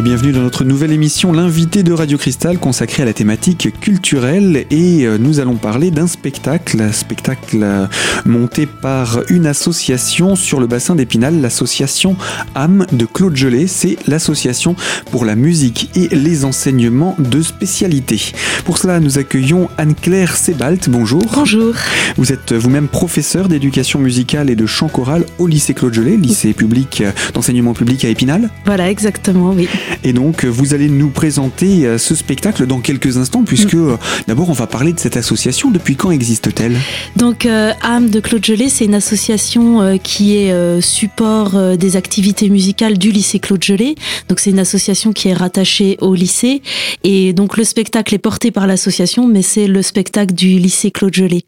Et bienvenue dans notre nouvelle émission, l'invité de Radio Cristal consacrée à la thématique culturelle. Et euh, nous allons parler d'un spectacle, un spectacle euh, monté par une association sur le bassin d'Épinal, l'association âme de Claude Gelé. C'est l'association pour la musique et les enseignements de spécialité. Pour cela, nous accueillons Anne-Claire Sebalt. Bonjour. Bonjour. Vous êtes vous-même professeur d'éducation musicale et de chant choral au lycée Claude Gelé, lycée public euh, d'enseignement public à Épinal. Voilà, exactement, oui. Et donc, vous allez nous présenter euh, ce spectacle dans quelques instants, puisque mm. euh, d'abord, on va parler de cette association. Depuis quand existe-t-elle? Donc, euh, âme de Claude Gelé, c'est une association qui est support des activités musicales du lycée Claude Gelé. Donc, c'est une association qui est rattachée au lycée. Et donc, le spectacle est porté par l'association, mais c'est le spectacle du lycée Claude Gelé.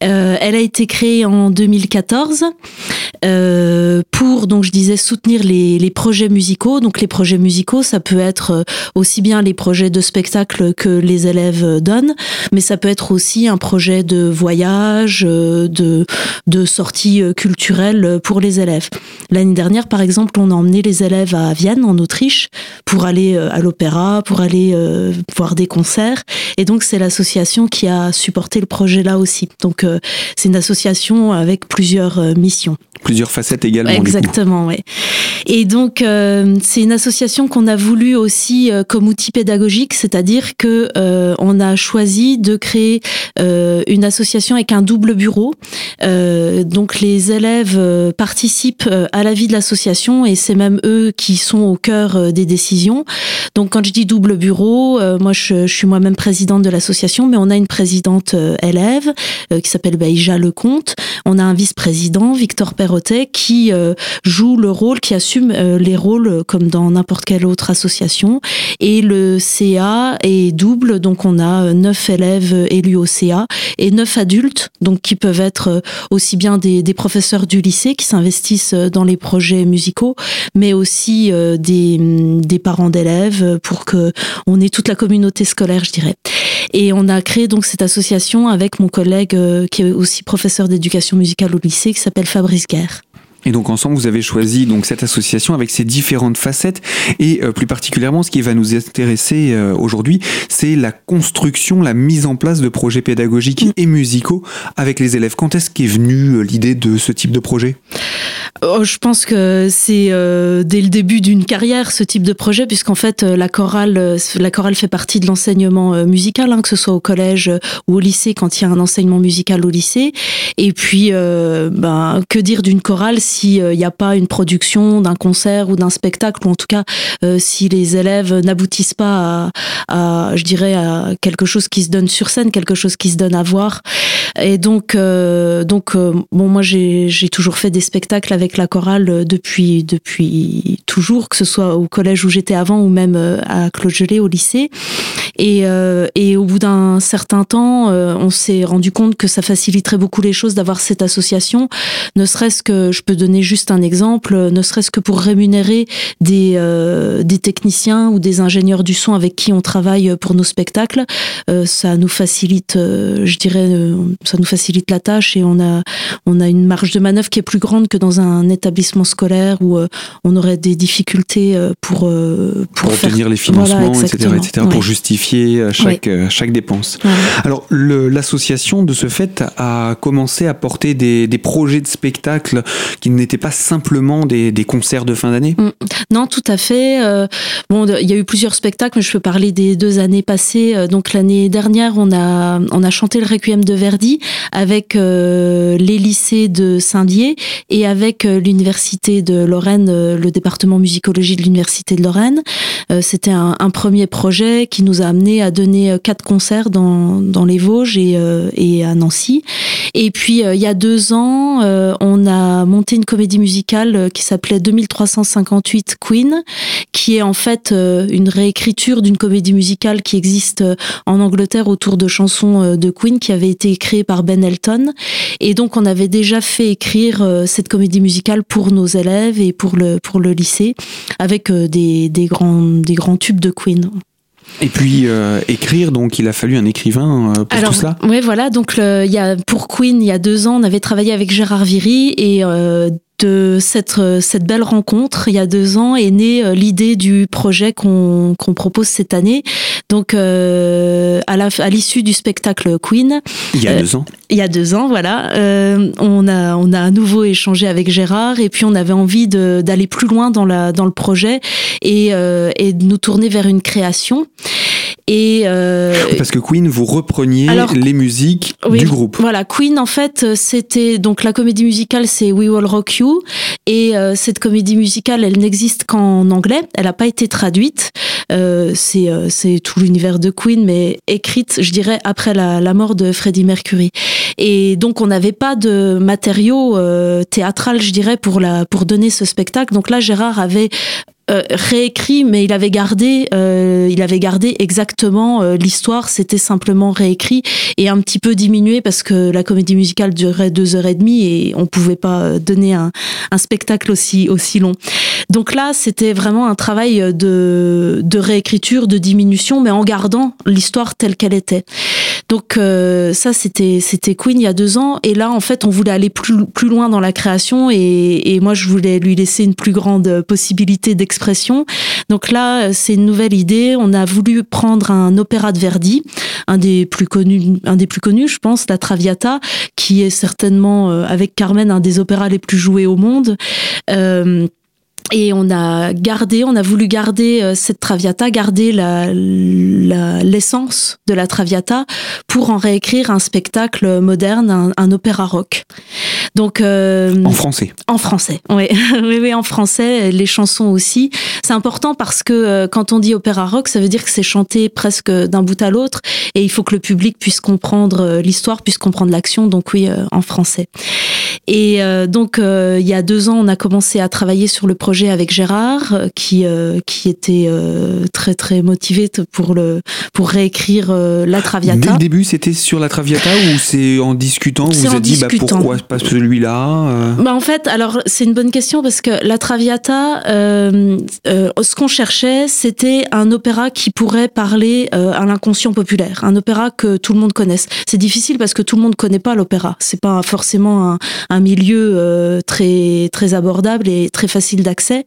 elle a été créée en 2014 pour, donc, je disais, soutenir les, les projets musicaux. Donc, les projets musicaux, ça peut être euh, aussi bien les projets de spectacle que les élèves euh, donnent, mais ça peut être aussi un projet de voyage, euh, de, de sortie culturelle pour les élèves. L'année dernière, par exemple, on a emmené les élèves à Vienne, en Autriche, pour aller à l'opéra, pour aller voir des concerts. Et donc, c'est l'association qui a supporté le projet là aussi. Donc, c'est une association avec plusieurs missions. Plusieurs facettes également. Exactement, oui. Et donc, c'est une association qu'on a voulu aussi euh, comme outil pédagogique, c'est-à-dire que euh, on a choisi de créer euh, une association avec un double bureau. donc les élèves participent à la vie de l'association et c'est même eux qui sont au cœur des décisions. Donc quand je dis double bureau, moi je, suis moi-même présidente de l'association, mais on a une présidente élève qui s'appelle Baïja Lecomte. On a un vice-président, Victor Perrotet, qui joue le rôle, qui assume les rôles comme dans n'importe quelle autre association. Et le CA est double, donc on a neuf élèves élus au CA et neuf adultes, donc qui peuvent être aussi bien des, professeurs du lycée qui s'investissent dans les projets musicaux, mais aussi euh, des, parents d'élèves pour que on ait toute la communauté scolaire, je dirais. Et on a créé donc cette association avec mon collègue euh, qui est aussi professeur d'éducation musicale au lycée, qui s'appelle Fabrice Guerre. Et donc ensemble, vous avez choisi donc cette association avec ses différentes facettes et euh, plus particulièrement, ce qui va nous intéresser euh, aujourd'hui, c'est la construction, la mise en place de projets pédagogiques et musicaux avec les élèves. Quand est-ce qu'est venue euh, l'idée de ce type de projet? Oh, Je pense que c'est dès le début d'une carrière ce type de projet, puisqu'en fait la chorale, la chorale fait partie de l'enseignement musical, hein, que ce soit au collège ou au lycée quand il y a un enseignement musical au lycée. Et puis, ben, que dire d'une chorale? S'il n'y a pas une production d'un concert ou d'un spectacle, ou en tout cas euh, si les élèves n'aboutissent pas à, je dirais, à quelque chose qui se donne sur scène, quelque chose qui se donne à voir. Et donc, euh, donc euh, bon, moi j'ai toujours fait des spectacles avec la chorale depuis depuis toujours, que ce soit au collège où j'étais avant ou même à Claude au lycée. Et, et au bout d'un certain temps, on s'est rendu compte que ça faciliterait beaucoup les choses d'avoir cette association, ne serait-ce que je peux donner juste un exemple, ne serait-ce que pour rémunérer des, euh, des techniciens ou des ingénieurs du son avec qui on travaille pour nos spectacles. Euh, ça nous facilite, euh, je dirais, ça nous facilite la tâche et on a, on a une marge de manœuvre qui est plus grande que dans un établissement scolaire où on aurait des difficultés pour, pour, obtenir les financements, etc., etc., pour justifier chaque, chaque dépense. Alors, l'association, de ce fait, a commencé à porter des, des projets de spectacles qui n'étaient pas simplement des, concerts de fin d'année mm. Non, tout à fait. Euh, bon, il y a eu plusieurs spectacles, mais je peux parler des deux années passées. Euh, donc l'année dernière, on a on a chanté le Requiem de Verdi avec euh, les lycées de Saint-Dié et avec l'université de Lorraine, le département musicologie de l'université de Lorraine. C'était un, un, premier projet qui nous a amené à donner quatre concerts dans dans les Vosges et et à Nancy. Et puis il y a deux ans, on a monté une comédie musicale qui s'appelait 2358 Queen, qui est en fait euh, une réécriture d'une comédie musicale qui existe euh, en Angleterre autour de chansons euh, de Queen qui avait été créée par Ben Elton. Et donc on avait déjà fait écrire cette comédie musicale pour nos élèves et pour le pour le lycée avec des, des grands des grands tubes de Queen. Et puis écrire, donc il a fallu un écrivain pour tout cela. Oui, voilà. Donc il y a pour Queen, il y a deux ans, on avait travaillé avec Gérard Viry et de cette, cette belle rencontre, il y a deux ans, est née l'idée du projet qu'on propose cette année. Donc, euh, à l'issue du spectacle Queen. Il y a deux ans. Il y a deux ans, voilà. on, a, on a à nouveau échangé avec Gérard et puis on avait envie d'aller plus loin dans, la, dans le projet et, et de nous tourner vers une création. Et euh, parce que Queen, vous repreniez les musiques du groupe. Voilà, Queen en fait, c'était donc la comédie musicale, c'est We Will Rock You, et euh, cette comédie musicale, elle n'existe qu'en anglais. Elle n'a pas été traduite. Euh, c'est euh, c'est tout l'univers de Queen, mais écrite, je dirais, après la, la mort de Freddie Mercury. Et donc on n'avait pas de matériau euh, théâtral, je dirais, pour la pour donner ce spectacle. Donc là, Gérard avait euh, réécrit, mais il avait gardé, euh, il avait gardé exactement euh, l'histoire. C'était simplement réécrit et un petit peu diminué parce que la comédie musicale durait deux heures et demie et on pouvait pas donner un, un spectacle aussi aussi long. Donc là, c'était vraiment un travail de de réécriture, de diminution, mais en gardant l'histoire telle qu'elle était. Donc ça, c'était c'était Queen il y a deux ans et là, en fait, on voulait aller plus plus loin dans la création et, et moi, je voulais lui laisser une plus grande possibilité d'expression donc là, c'est une nouvelle idée. On a voulu prendre un opéra de Verdi, un des plus connus, un des plus connus, je pense, la Traviata, qui est certainement euh, avec Carmen un des opéras les plus joués au monde. Euh, et on a gardé, on a voulu garder euh, cette Traviata, garder la, l'essence de la Traviata pour en réécrire un spectacle moderne, un, un opéra rock. Donc euh, en français. En français, oui. oui, oui, en français, les chansons aussi. C'est important parce que euh, quand on dit opéra rock, ça veut dire que c'est chanté presque d'un bout à l'autre, et il faut que le public puisse comprendre l'histoire, puisse comprendre l'action. Donc oui, en français. Et donc il y a deux ans, on a commencé à travailler sur le projet avec Gérard euh, qui euh, qui était euh, très très motivé pour le pour réécrire la Traviata. Dès le début, c'était sur la Traviata ou c'est en discutant vous vous êtes dit bah, pourquoi pas celui-là Bah en fait, alors c'est une bonne question parce que la Traviata, ce qu'on cherchait, c'était un opéra qui pourrait parler à l'inconscient populaire, un opéra que tout le monde connaisse. C'est difficile parce que tout le monde connaît pas l'opéra. C'est pas forcément un, un milieu très très abordable et très facile d'accès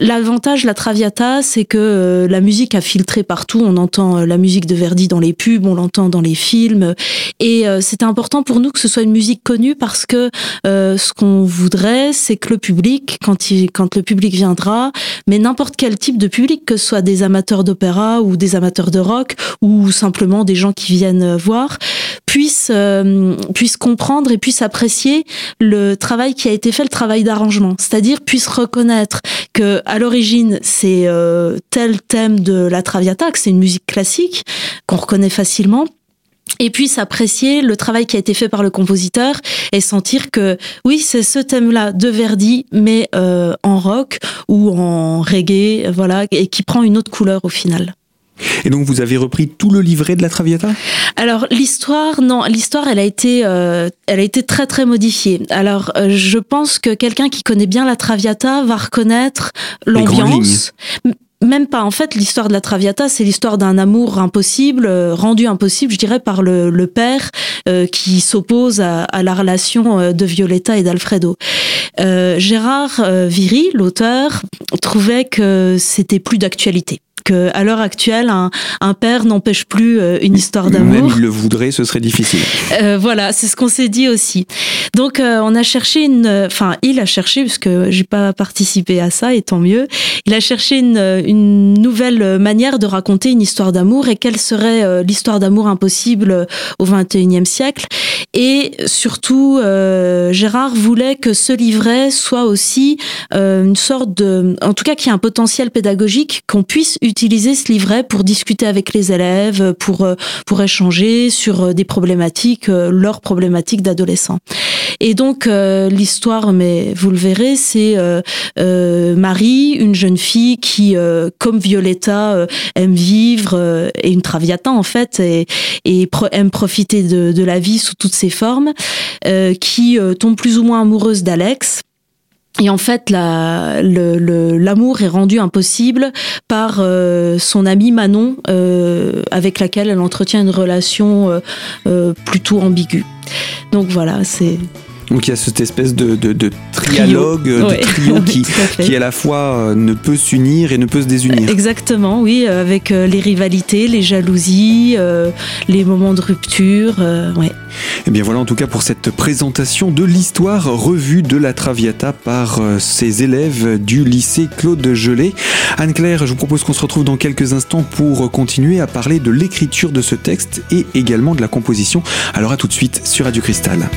L'avantage, la Traviata, c'est que euh, la musique a filtré partout. On entend euh, la musique de Verdi dans les pubs, on l'entend dans les films. Et euh, c'était important pour nous que ce soit une musique connue parce que ce qu'on voudrait, c'est que le public, quand, il, quand le public viendra, mais n'importe quel type de public, que ce soit des amateurs d'opéra ou des amateurs de rock ou simplement des gens qui viennent voir, puissent, puissent comprendre et puissent apprécier le travail qui a été fait, le travail d'arrangement. C'est-à-dire puissent reconnaître que à l'origine c'est euh, tel thème de la Traviata, que c'est une musique classique qu'on reconnaît facilement et puis s'apprécier le travail qui a été fait par le compositeur et sentir que oui c'est ce thème-là de Verdi mais euh, en rock ou en reggae voilà et qui prend une autre couleur au final. Et donc vous avez repris tout le livret de la Traviata? Alors l'histoire, non, l'histoire, elle a été, euh, elle a été très très modifiée. Alors euh, je pense que quelqu'un qui connaît bien la Traviata va reconnaître l'ambiance. Même pas. En fait, l'histoire de la Traviata, c'est l'histoire d'un amour impossible, euh, rendu impossible, je dirais, par le, le père qui s'oppose à, à, la relation de Violetta et d'Alfredo. Gérard Viry, l'auteur, trouvait que c'était plus d'actualité à l'heure actuelle, un, père n'empêche plus euh, une histoire d'amour. Même il le voudrait, ce serait difficile. Euh, voilà, c'est ce qu'on s'est dit aussi. Donc, euh, on a cherché une, enfin, il a cherché puisque j'ai pas participé à ça, et tant mieux. Il a cherché une, une nouvelle manière de raconter une histoire d'amour et quelle serait l'histoire d'amour impossible au 21e siècle. Et surtout, Gérard voulait que ce livret soit aussi une sorte de, en tout cas, qui a un potentiel pédagogique qu'on puisse utiliser utiliser ce livret pour discuter avec les élèves, pour euh, pour échanger sur euh, des problématiques, euh, leurs problématiques d'adolescents. Et donc l'histoire, mais vous le verrez, c'est Marie, une jeune fille qui, comme Violetta, aime vivre et une traviata en fait, et, et aime profiter de, de, la vie sous toutes ses formes, qui tombe plus ou moins amoureuse d'Alex et en fait, l'amour est rendu impossible par euh, son amie Manon, euh, avec laquelle elle entretient une relation euh, plutôt ambiguë. Donc voilà, c'est Donc il y a cette espèce de, de, de trialogue, de trio qui, qui à la fois ne peut s'unir et ne peut se désunir. Exactement, oui, avec les rivalités, les jalousies, les moments de rupture. ouais. Et eh bien voilà en tout cas pour cette présentation de l'histoire revue de la Traviata par ses élèves du lycée Claude Gelé. Anne-Claire, je vous propose qu'on se retrouve dans quelques instants pour continuer à parler de l'écriture de ce texte et également de la composition. Alors à tout de suite sur Radio Cristal.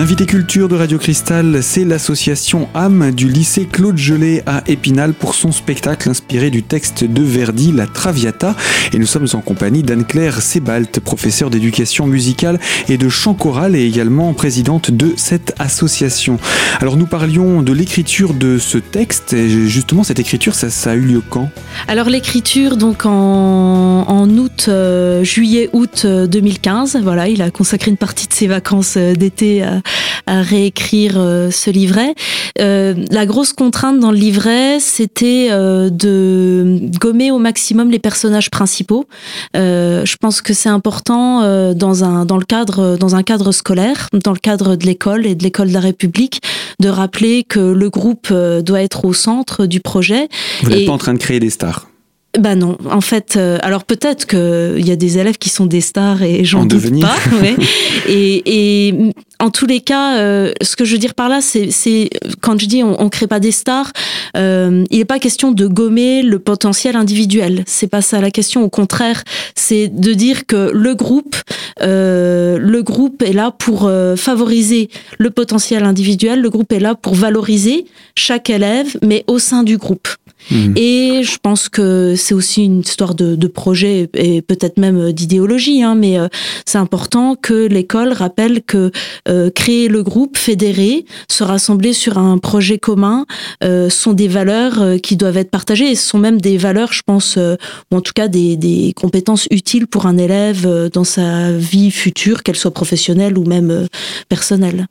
L'invité culture de Radio Cristal, c'est l'association âme du lycée Claude Gelé à Épinal pour son spectacle inspiré du texte de Verdi, La Traviata. Et nous sommes en compagnie d'Anne-Claire Sebalt, professeure d'éducation musicale et de chant choral et également présidente de cette association. Alors nous parlions de l'écriture de ce texte. Justement, cette écriture, ça, a eu lieu quand? Alors l'écriture, donc en, août, euh, juillet-août 2015, euh, voilà, il a consacré une partie de ses vacances euh, d'été à à, réécrire euh, ce livret. Euh, la grosse contrainte dans le livret, c'était euh, de gommer au maximum les personnages principaux. je pense que c'est important dans un dans le cadre dans un cadre scolaire, dans le cadre de l'école et de l'école de la République, de rappeler que le groupe doit être au centre du projet. Vous n'êtes pas en train de créer des stars bah non, en fait, euh, alors peut-être qu'il y a des élèves qui sont des stars et j'en doute devenir. pas. et, et, en tous les cas, euh, ce que je veux dire par là, c'est quand je dis on, on crée pas des stars, euh, il n'est pas question de gommer le potentiel individuel. C'est pas ça la question. Au contraire, c'est de dire que le groupe, le groupe est là pour favoriser le potentiel individuel. Le groupe est là pour valoriser chaque élève, mais au sein du groupe. Mmh. Et je pense que c'est aussi une histoire de, de projet et peut-être même d'idéologie, hein, mais euh, c'est important que l'école rappelle que euh, créer le groupe, fédérer, se rassembler sur un projet commun euh, sont des valeurs euh, qui doivent être partagées et ce sont même des valeurs, je pense, ou en tout cas des, des compétences utiles pour un élève dans sa vie future, qu'elle soit professionnelle ou même personnelle.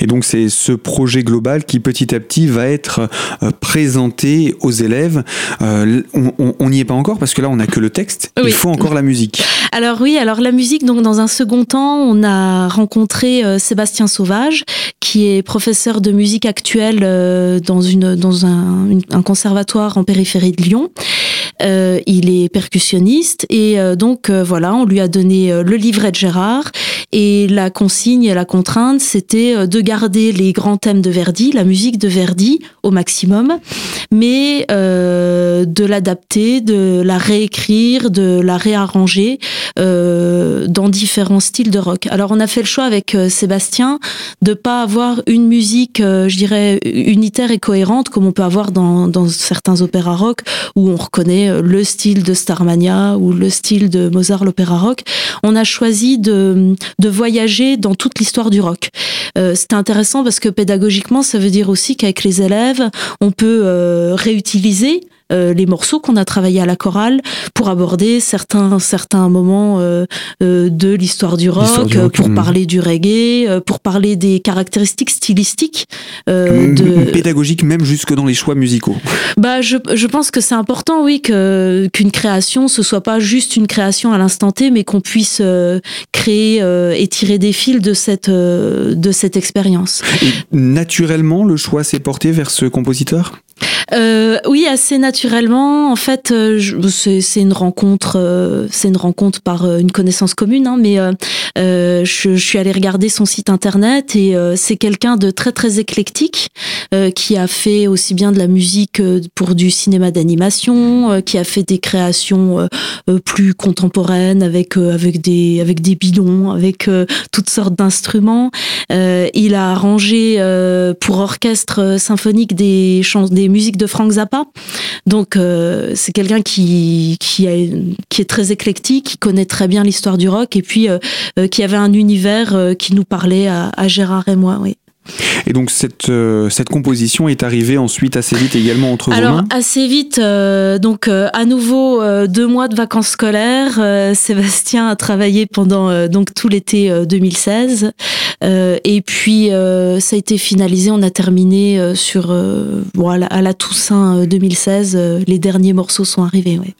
Et donc c'est ce projet global qui petit à petit va être euh, présenté aux élèves. Euh, on n'y est pas encore parce que là on n'a que le texte. Il faut encore la musique. Alors oui, alors la musique. Donc dans un second temps, on a rencontré euh, Sébastien Sauvage, qui est professeur de musique actuelle dans une dans un, un, conservatoire en périphérie de Lyon. Il est percussionniste et donc voilà, on lui a donné le livret de Gérard et la consigne et la contrainte, c'était euh, de garder les grands thèmes de Verdi, la musique de Verdi au maximum, mais euh, de l'adapter, de la réécrire, de la réarranger euh, dans différents styles de rock. Alors on a fait le choix avec euh, Sébastien de pas avoir une musique, euh, je dirais, unitaire et cohérente comme on peut avoir dans, dans certains opéras rock où on reconnaît le style de Starmania ou le style de Mozart l'opéra rock. On a choisi de, de voyager dans toute l'histoire du rock. Euh, C'était intéressant parce que pédagogiquement, ça veut dire aussi qu'avec les élèves, on peut euh, réutiliser euh, les morceaux qu'on a travaillés à la chorale pour aborder certains certains moments euh, euh de l'histoire du rock, pour hmm. parler du reggae, euh, pour parler des caractéristiques stylistiques de pédagogique même jusque dans les choix musicaux. Bah je, je pense que c'est important oui que qu'une création ce soit pas juste une création à l'instant T mais qu'on puisse créer et tirer des fils de cette de cette expérience. Naturellement le choix s'est porté vers ce compositeur? Euh, oui, assez naturellement. En fait, euh, c'est une rencontre, euh, c'est une rencontre par euh, une connaissance commune. Hein, mais je, je, suis allée regarder son site internet et c'est quelqu'un de très très éclectique qui a fait aussi bien de la musique pour du cinéma d'animation, qui a fait des créations plus contemporaines avec avec des avec des bidons, avec toutes sortes d'instruments. il a arrangé pour orchestre symphonique des des musiques de Frank Zappa. Donc euh, c'est quelqu'un qui qui, est très éclectique, qui connaît très bien l'histoire du rock et puis euh, euh, qui avait un univers qui nous parlait à, Gérard et moi. Oui. Et donc cette, cette composition est arrivée ensuite assez vite également entre Alors, vos mains assez vite, donc à nouveau deux mois de vacances scolaires. Sébastien a travaillé pendant donc tout l'été 2016. et puis ça a été finalisé, on a terminé sur voilà, à la Toussaint 2016. les derniers morceaux sont arrivés. Ouais.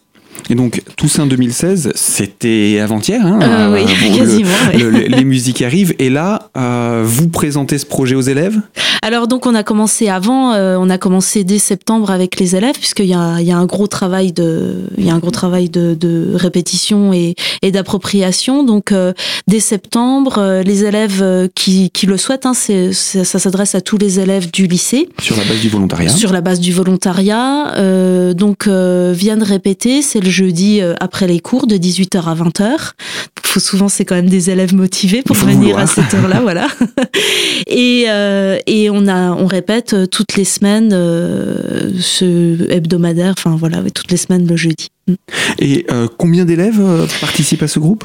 Et donc, Toussaint 2016, c'était avant-hier. Hein, euh, oui, quasiment. les musiques arrivent. Et là, euh, vous présentez ce projet aux élèves? Alors, donc, on a commencé avant. Euh, on a commencé dès septembre avec les élèves, puisqu'il y a, y a un gros travail de, il y a un gros travail de, de répétition et, et d'appropriation. Donc, dès septembre, les élèves qui, qui le souhaitent, hein, c'est, ça s'adresse à tous les élèves du lycée. Sur la base du volontariat. Sur la base du volontariat. donc, viennent répéter. C'est le jeudi euh, après les cours de 18h à 20h. Faut souvent c'est quand même des élèves motivés pour venir à cette heure-là, voilà. Et, euh, et on a on répète euh, toutes les semaines ce hebdomadaire, enfin voilà, toutes les semaines le jeudi. Et euh, combien d'élèves euh, participent à ce groupe?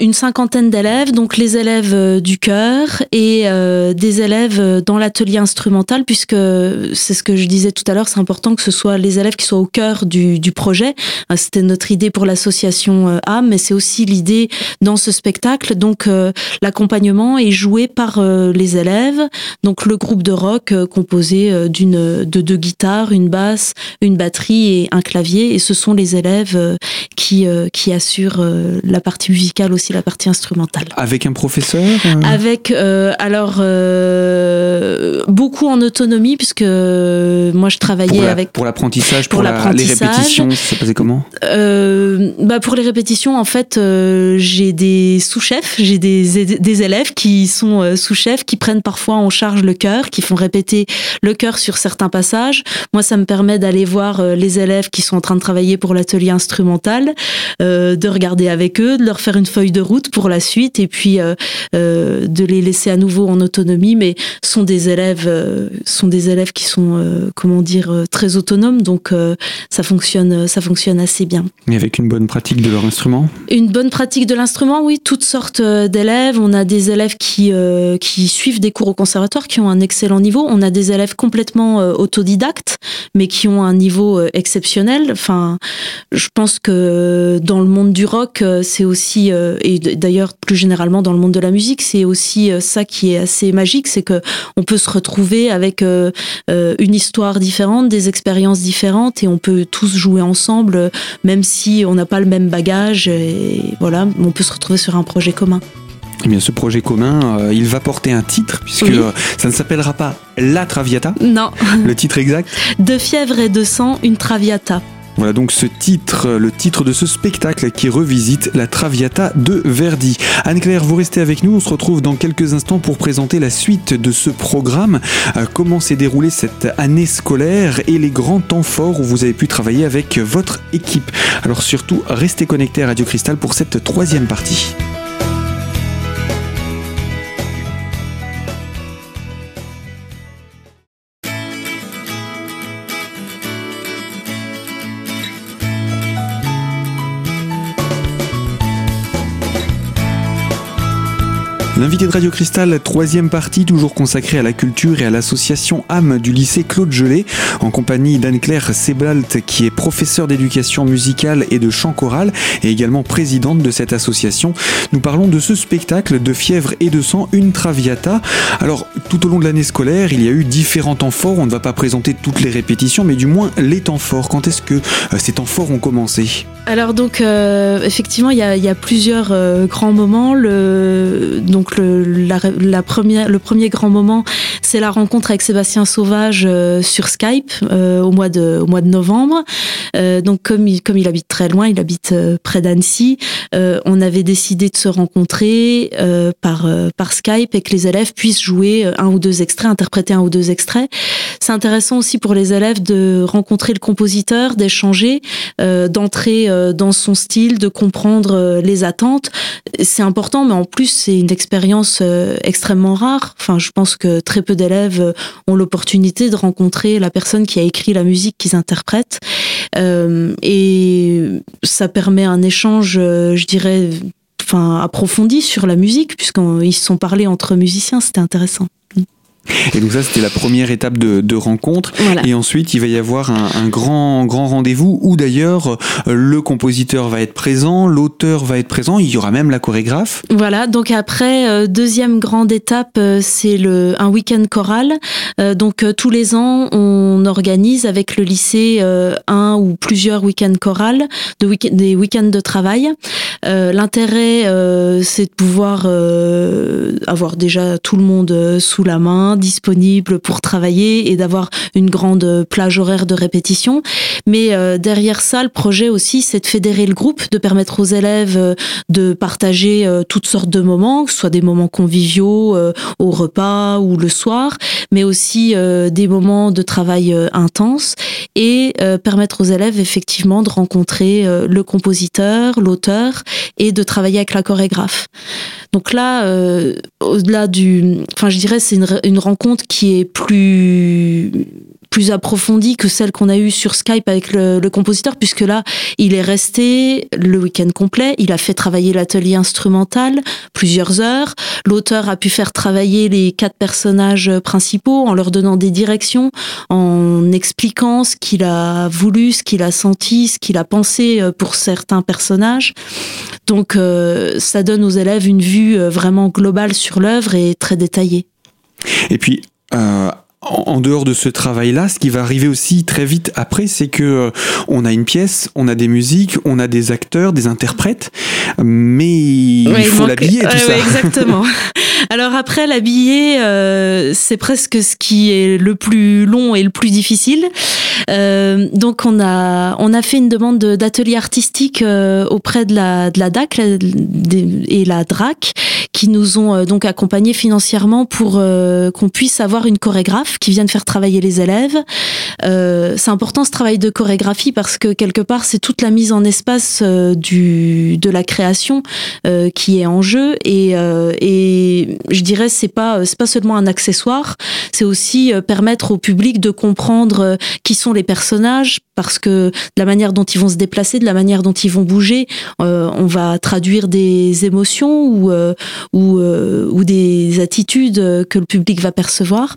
Une cinquantaine d'élèves, donc les élèves euh, du chœur et des élèves dans l'atelier instrumental, puisque c'est ce que je disais tout à l'heure, c'est important que ce soit les élèves qui soient au cœur du, projet. C'était notre idée pour l'association âme, mais c'est aussi l'idée dans ce spectacle. Donc l'accompagnement est joué par les élèves. Donc le groupe de rock composé de deux guitares, une basse, une batterie et un clavier, et ce sont les élèves euh, qui, euh, qui assure euh, la partie musicale aussi, la partie instrumentale. Avec un professeur Avec, alors, beaucoup en autonomie, puisque moi je travaillais avec. Pour l'apprentissage, pour, la, les répétitions, ça passait comment bah Pour les répétitions, en fait, j'ai des sous-chefs, j'ai des, des élèves qui sont sous-chefs, qui prennent parfois en charge le chœur, qui font répéter le chœur sur certains passages. Moi, ça me permet d'aller voir les élèves qui sont en train de travailler pour l'atelier instrumental, euh, de regarder avec eux, de leur faire une feuille de route pour la suite et puis euh, euh, de les laisser à nouveau en autonomie. Mais sont des élèves, sont des élèves qui sont, comment dire, très autonomes. Donc ça fonctionne, ça fonctionne assez bien. Et avec une bonne pratique de leur instrument? Une bonne pratique de l'instrument, oui. Toutes sortes d'élèves. On a des élèves qui qui suivent des cours au conservatoire, qui ont un excellent niveau. On a des élèves complètement autodidactes, mais qui ont un niveau exceptionnel. Enfin, je pense que dans le monde du rock, euh, c'est aussi, euh, et d'ailleurs plus généralement dans le monde de la musique, c'est aussi euh, ça qui est assez magique, c'est que on peut se retrouver avec une histoire différente, des expériences différentes, et on peut tous jouer ensemble, même si on n'a pas le même bagage. Et voilà, on peut se retrouver sur un projet commun. Eh bien, ce projet commun, il va porter un titre, puisque ça ne s'appellera pas La Traviata. Non. Le titre exact? De fièvre et de sang, une Traviata. Voilà donc ce titre, le titre de ce spectacle qui revisite la Traviata de Verdi. Anne-Claire, vous restez avec nous, on se retrouve dans quelques instants pour présenter la suite de ce programme, euh, comment s'est déroulée cette année scolaire et les grands temps forts où vous avez pu travailler avec votre équipe. Alors surtout, restez connectés à Radio Cristal pour cette troisième partie. L'invité de Radio Cristal, troisième partie, toujours consacrée à la culture et à l'association âme du lycée Claude Gelé, en compagnie d'Anne-Claire Sebalt, qui est professeure d'éducation musicale et de chant choral, et également présidente de cette association. Nous parlons de ce spectacle de fièvre et de sang, une traviata. Alors, tout au long de l'année scolaire, il y a eu différents temps forts. On ne va pas présenter toutes les répétitions, mais du moins les temps forts. Quand est-ce que euh, ces temps forts ont commencé? Alors, donc, euh, effectivement, il y a, plusieurs euh, grands moments. Le, premier grand moment, c'est la rencontre avec Sébastien Sauvage euh, sur Skype euh, au, mois de, novembre. Euh, donc comme il, comme il habite très loin, il habite près d'Annecy, on avait décidé de se rencontrer par, par Skype et que les élèves puissent jouer un ou deux extraits, interpréter un ou deux extraits. C'est intéressant aussi pour les élèves de rencontrer le compositeur, d'échanger, d'entrer dans son style, de comprendre les attentes. C'est important, mais en plus c'est une expérience euh, extrêmement rare. Enfin, je pense que très peu d'élèves euh, ont l'opportunité de rencontrer la personne qui a écrit la musique qu'ils interprètent. Euh, et ça permet un échange, je dirais, enfin, approfondi sur la musique, puisqu'ils se sont parlé entre musiciens. C'était intéressant. Et donc ça, c'était la première étape de, de rencontre. Voilà. Et ensuite, il va y avoir un, un grand, grand rendez-vous où d'ailleurs euh, le compositeur va être présent, l'auteur va être présent, il y aura même la chorégraphe. Voilà, donc après, euh, deuxième grande étape, euh, c'est le un week-end choral. Euh, donc tous les ans, on organise avec le lycée un ou plusieurs week-ends chorales, de week des week-ends de travail. L'intérêt, c'est de pouvoir avoir déjà tout le monde sous la main, disponible pour travailler et d'avoir une grande plage horaire de répétition. Mais euh, derrière ça, le projet aussi, c'est de fédérer le groupe, de permettre aux élèves euh, de partager euh, toutes sortes de moments, que ce soit des moments conviviaux au repas ou le soir, mais aussi des moments de travail intense et permettre aux élèves effectivement de rencontrer le compositeur, l'auteur et de travailler avec la chorégraphe. Donc là, au-delà du, enfin je dirais c'est une rencontre qui est plus plus approfondie que celle qu'on a eue sur Skype avec le, le, compositeur, puisque là, il est resté le week-end complet, il a fait travailler l'atelier instrumental plusieurs heures, l'auteur a pu faire travailler les quatre personnages principaux en leur donnant des directions, en expliquant ce qu'il a voulu, ce qu'il a senti, ce qu'il a pensé pour certains personnages. Donc euh, ça donne aux élèves une vue vraiment globale sur l'œuvre et très détaillée. Et puis, euh, en dehors de ce travail-là, ce qui va arriver aussi très vite après, c'est que euh, on a une pièce, on a des musiques, on a des acteurs, des interprètes, mais il faut l'habiller tout ouais, ça. Ouais, exactement. Alors après, l'habiller, euh, c'est presque ce qui est le plus long et le plus difficile. Euh, donc on a on a fait une demande d'atelier artistique euh, auprès de la de la DAC la, et la DRAC qui nous ont euh, donc accompagnés financièrement pour euh, qu'on puisse avoir une chorégraphe qui vienne faire travailler les élèves. Euh, c'est important ce travail de chorégraphie parce que quelque part c'est toute la mise en espace euh, du de la création euh, qui est en jeu et et je dirais c'est pas c'est pas seulement un accessoire, c'est aussi permettre au public de comprendre qui sont les personnages parce que de la manière dont ils vont se déplacer, de la manière dont ils vont bouger, euh, on va traduire des émotions ou euh, ou, euh, ou des attitudes que le public va percevoir.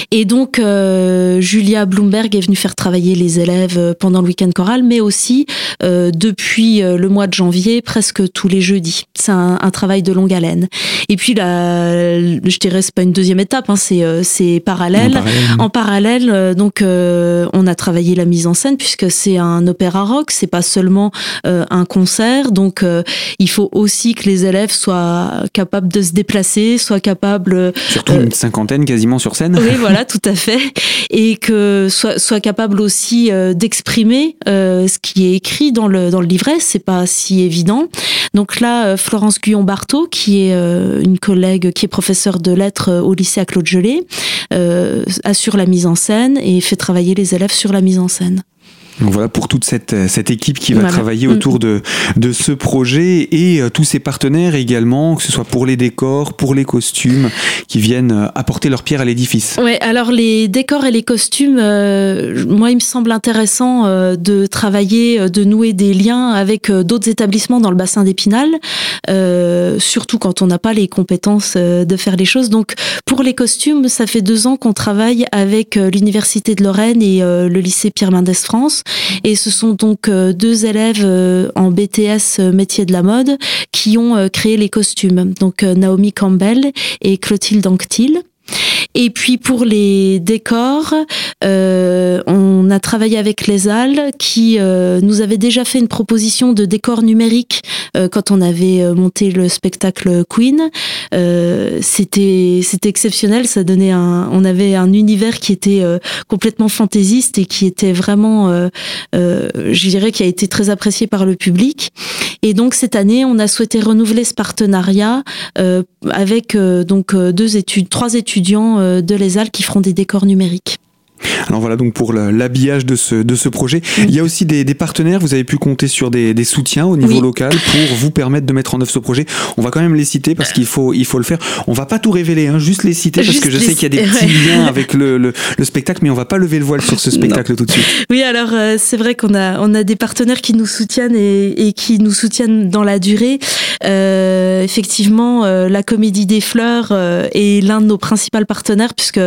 Et donc, euh, Julia Bloomberg est venue faire travailler les élèves pendant le week-end choral, mais aussi euh, depuis le mois de janvier, presque tous les jeudis. C'est un, un, travail de longue haleine. Et puis, là, je dirais, c'est pas une deuxième étape, hein, c'est parallèle. En parallèle, en parallèle donc, euh, on a travaillé la mise en scène puisque c'est un opéra rock, c'est pas seulement euh, un concert. Donc, euh, il faut aussi que les élèves soient capables de se déplacer, soient capables. Surtout une cinquantaine quasiment sur scène. Oui, voilà, tout à fait. Et que soit, soit capable aussi euh, d'exprimer euh, ce qui est écrit dans le, dans le livret. C'est pas si évident. Donc là, euh, Florence Guyon-Barthaud, qui est une collègue qui est professeure de lettres au lycée à Claude Gelée, assure la mise en scène et fait travailler les élèves sur la mise en scène. Donc voilà pour toute cette, cette équipe qui va voilà. travailler autour de, de ce projet et euh, tous ses partenaires également, que ce soit pour les décors, pour les costumes, qui viennent euh, apporter leur pierre à l'édifice. Ouais, alors les décors et les costumes, euh, moi il me semble intéressant euh, de travailler, de nouer des liens avec euh, d'autres établissements dans le bassin d'Épinal, euh, surtout quand on n'a pas les compétences euh, de faire les choses. Donc pour les costumes, ça fait deux ans qu'on travaille avec l'Université de Lorraine et le lycée Pierre Mendès France. Et ce sont donc euh, deux élèves euh, en BTS euh, métier de la mode qui ont créé les costumes. Donc Naomi Campbell et Clotilde Anctil. Et puis pour les décors, euh, on a travaillé avec les Halles qui euh, nous avait déjà fait une proposition de décor numérique euh, quand on avait monté le spectacle Queen. c'était c'était exceptionnel, ça donnait un, on avait un univers qui était complètement fantaisiste et qui était vraiment, je dirais, qui a été très apprécié par le public. Et donc cette année, on a souhaité renouveler ce partenariat avec donc deux études, trois étudiants de l'ESAL qui feront des décors numériques. Alors voilà donc pour l'habillage de ce, de ce projet. Oui. Il y a aussi des, des, partenaires, vous avez pu compter sur des, des soutiens au niveau oui. local pour vous permettre de mettre en œuvre ce projet. On va quand même les citer parce qu'il faut, il faut le faire. On va pas tout révéler, hein, juste les citer juste parce que je sais qu'il y a des petits ouais. liens avec le, le, le, spectacle, mais on va pas lever le voile sur ce spectacle non. tout de suite. Oui, alors euh, c'est vrai qu'on a, on a des partenaires qui nous soutiennent et, et, qui nous soutiennent dans la durée. effectivement, la Comédie des Fleurs est l'un de nos principaux partenaires puisque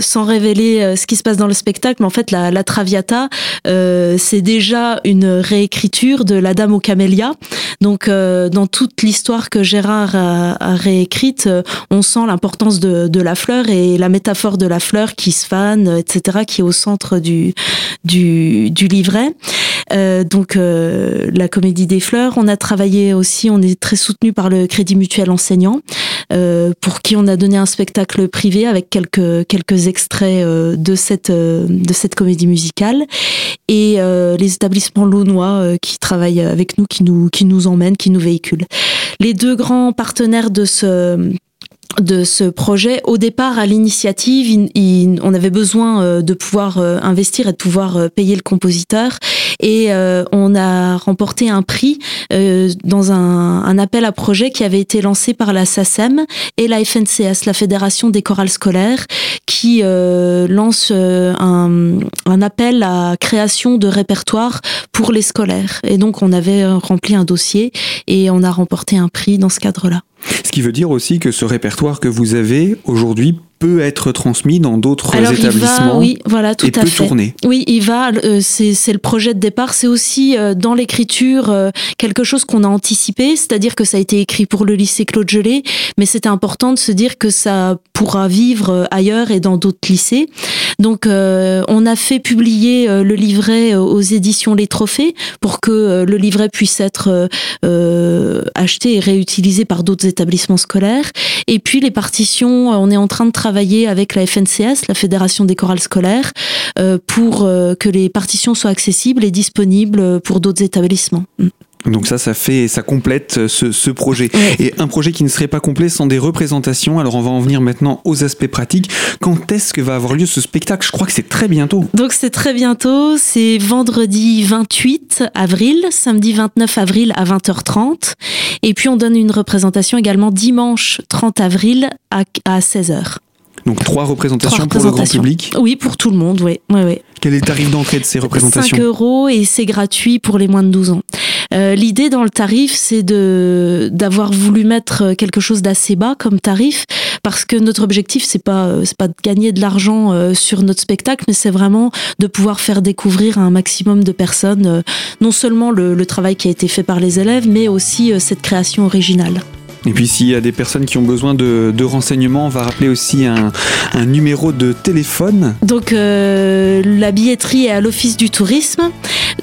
sans révéler ce qui se passe dans le spectacle, en fait, la, la Traviata, c'est déjà une réécriture de La Dame aux Camélias. Donc, dans toute l'histoire que Gérard a, réécrite, on sent l'importance de, de la fleur et la métaphore de la fleur qui se fane, etc., qui est au centre du, du, du livret. Euh, donc euh, la comédie des fleurs. On a travaillé aussi, on est très soutenu par le Crédit Mutuel enseignant, euh, pour qui on a donné un spectacle privé avec quelques quelques extraits de cette de cette comédie musicale et les établissements launois qui travaillent avec nous, qui nous qui nous emmènent, qui nous véhiculent. Les deux grands partenaires de ce de ce projet. Au départ, à l'initiative, on avait besoin de pouvoir investir et de pouvoir payer le compositeur. Et on a remporté un prix dans un, appel à projet qui avait été lancé par la SACEM et la FNCS, la Fédération des chorales scolaires, qui lance un, appel à création de répertoire pour les scolaires. Et donc, on avait rempli un dossier et on a remporté un prix dans ce cadre-là. Ce qui veut dire aussi que ce répertoire que vous avez aujourd'hui peut être transmis dans d'autres établissements oui, voilà, tout et à peut fait. tourner. Oui, il va. Euh, c'est le projet de départ. C'est aussi euh, dans l'écriture euh, quelque chose qu'on a anticipé, c'est-à-dire que ça a été écrit pour le lycée Claude Gelé, mais c'était important de se dire que ça pourra vivre ailleurs et dans d'autres lycées. Donc, on a fait publier le livret aux éditions Les Trophées pour que le livret puisse être acheté et réutilisé par d'autres établissements scolaires. Et puis les partitions, on est en train de travailler avec la FNCS, la Fédération des chorales scolaires, euh, pour euh, que les partitions soient accessibles et disponibles pour d'autres établissements. Donc ça, ça fait, ça complète ce, ce projet. Et un projet qui ne serait pas complet sans des représentations. Alors on va en venir maintenant aux aspects pratiques. Quand est-ce que va avoir lieu ce spectacle? Je crois que c'est très bientôt. Donc c'est très bientôt. C'est vendredi 28 avril, samedi 29 avril à 20h30. Et puis on donne une représentation également dimanche 30 avril à, à 16h. Donc trois représentations, pour le grand public Oui, pour tout le monde, oui. oui, oui. Quel est le tarif d'entrée de ces représentations 5 euros et c'est gratuit pour les moins de 12 ans. Euh, L'idée dans le tarif, c'est de d'avoir voulu mettre quelque chose d'assez bas comme tarif, parce que notre objectif, c'est pas c'est pas de gagner de l'argent euh, sur notre spectacle, mais c'est vraiment de pouvoir faire découvrir à un maximum de personnes euh, non seulement le, le, travail qui a été fait par les élèves, mais aussi cette création originale. Et puis s'il y a des personnes qui ont besoin de, renseignements, on va rappeler aussi un, numéro de téléphone. Donc euh, la billetterie est à l'Office du tourisme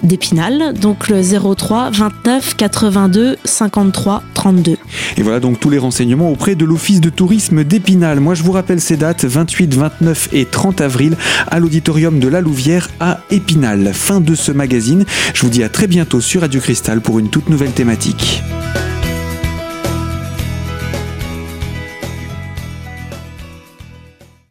d'Épinal, donc le 03 29 82 53 32. Et voilà donc tous les renseignements auprès de l'Office de tourisme d'Épinal. Moi je vous rappelle ces dates 28, 29 et 30 avril à l'auditorium de la Louvière à Épinal. Fin de ce magazine. Je vous dis à très bientôt sur Radio Cristal pour une toute nouvelle thématique.